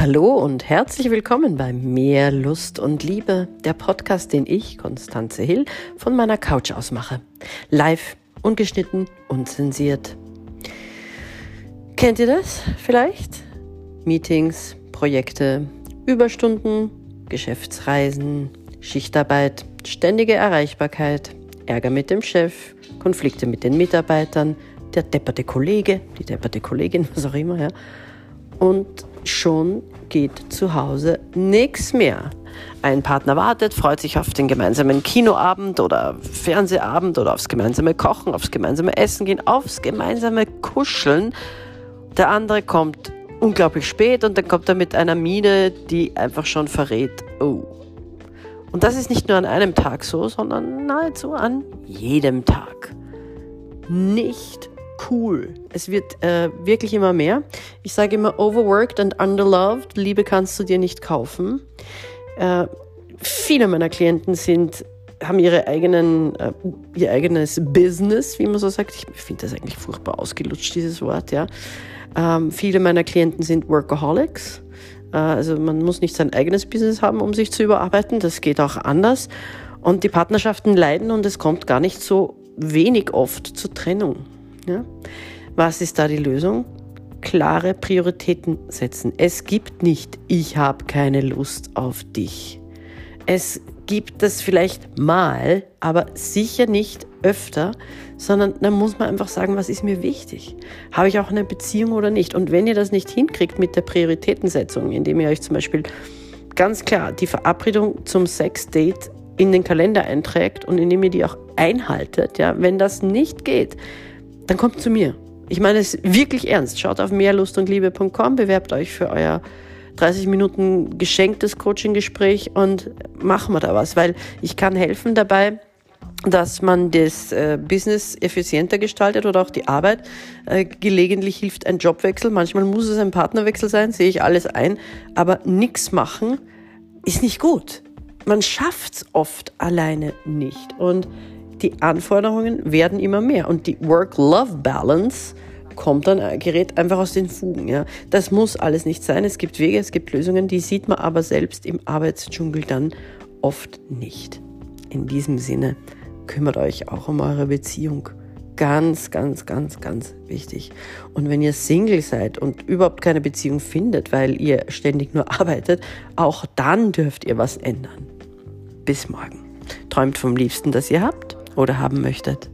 Hallo und herzlich willkommen bei Mehr Lust und Liebe, der Podcast, den ich, Konstanze Hill, von meiner Couch aus mache. Live, ungeschnitten, unzensiert. Kennt ihr das vielleicht? Meetings, Projekte, Überstunden, Geschäftsreisen, Schichtarbeit, ständige Erreichbarkeit, Ärger mit dem Chef, Konflikte mit den Mitarbeitern, der depperte Kollege, die depperte Kollegin, was auch immer, ja. Und schon geht zu Hause nichts mehr. Ein Partner wartet, freut sich auf den gemeinsamen Kinoabend oder Fernsehabend oder aufs gemeinsame Kochen, aufs gemeinsame Essen gehen, aufs gemeinsame Kuscheln. Der andere kommt unglaublich spät und dann kommt er mit einer Miene, die einfach schon verrät, oh. Und das ist nicht nur an einem Tag so, sondern nahezu an jedem Tag. Nicht cool. Es wird äh, wirklich immer mehr. Ich sage immer overworked and underloved. Liebe kannst du dir nicht kaufen. Äh, viele meiner Klienten sind haben ihre eigenen, äh, ihr eigenes Business, wie man so sagt. Ich finde das eigentlich furchtbar ausgelutscht, dieses Wort, ja. Ähm, viele meiner Klienten sind Workaholics. Äh, also man muss nicht sein eigenes Business haben, um sich zu überarbeiten. Das geht auch anders. Und die Partnerschaften leiden und es kommt gar nicht so wenig oft zur Trennung. Ja? Was ist da die Lösung? Klare Prioritäten setzen. Es gibt nicht, ich habe keine Lust auf dich. Es gibt das vielleicht mal, aber sicher nicht öfter, sondern dann muss man einfach sagen, was ist mir wichtig? Habe ich auch eine Beziehung oder nicht? Und wenn ihr das nicht hinkriegt mit der Prioritätensetzung, indem ihr euch zum Beispiel ganz klar die Verabredung zum Sex-Date in den Kalender einträgt und indem ihr die auch einhaltet, ja, wenn das nicht geht, dann kommt zu mir. Ich meine es wirklich ernst. Schaut auf mehrlustundliebe.com, bewerbt euch für euer 30 Minuten geschenktes Coaching-Gespräch und machen wir da was, weil ich kann helfen dabei, dass man das äh, Business effizienter gestaltet oder auch die Arbeit. Äh, gelegentlich hilft ein Jobwechsel, manchmal muss es ein Partnerwechsel sein, sehe ich alles ein, aber nichts machen ist nicht gut. Man schafft es oft alleine nicht und die Anforderungen werden immer mehr und die Work-Love-Balance kommt dann, äh, gerät einfach aus den Fugen. Ja. Das muss alles nicht sein. Es gibt Wege, es gibt Lösungen, die sieht man aber selbst im Arbeitsdschungel dann oft nicht. In diesem Sinne kümmert euch auch um eure Beziehung. Ganz, ganz, ganz, ganz wichtig. Und wenn ihr Single seid und überhaupt keine Beziehung findet, weil ihr ständig nur arbeitet, auch dann dürft ihr was ändern. Bis morgen. Träumt vom Liebsten, das ihr habt oder haben möchtet.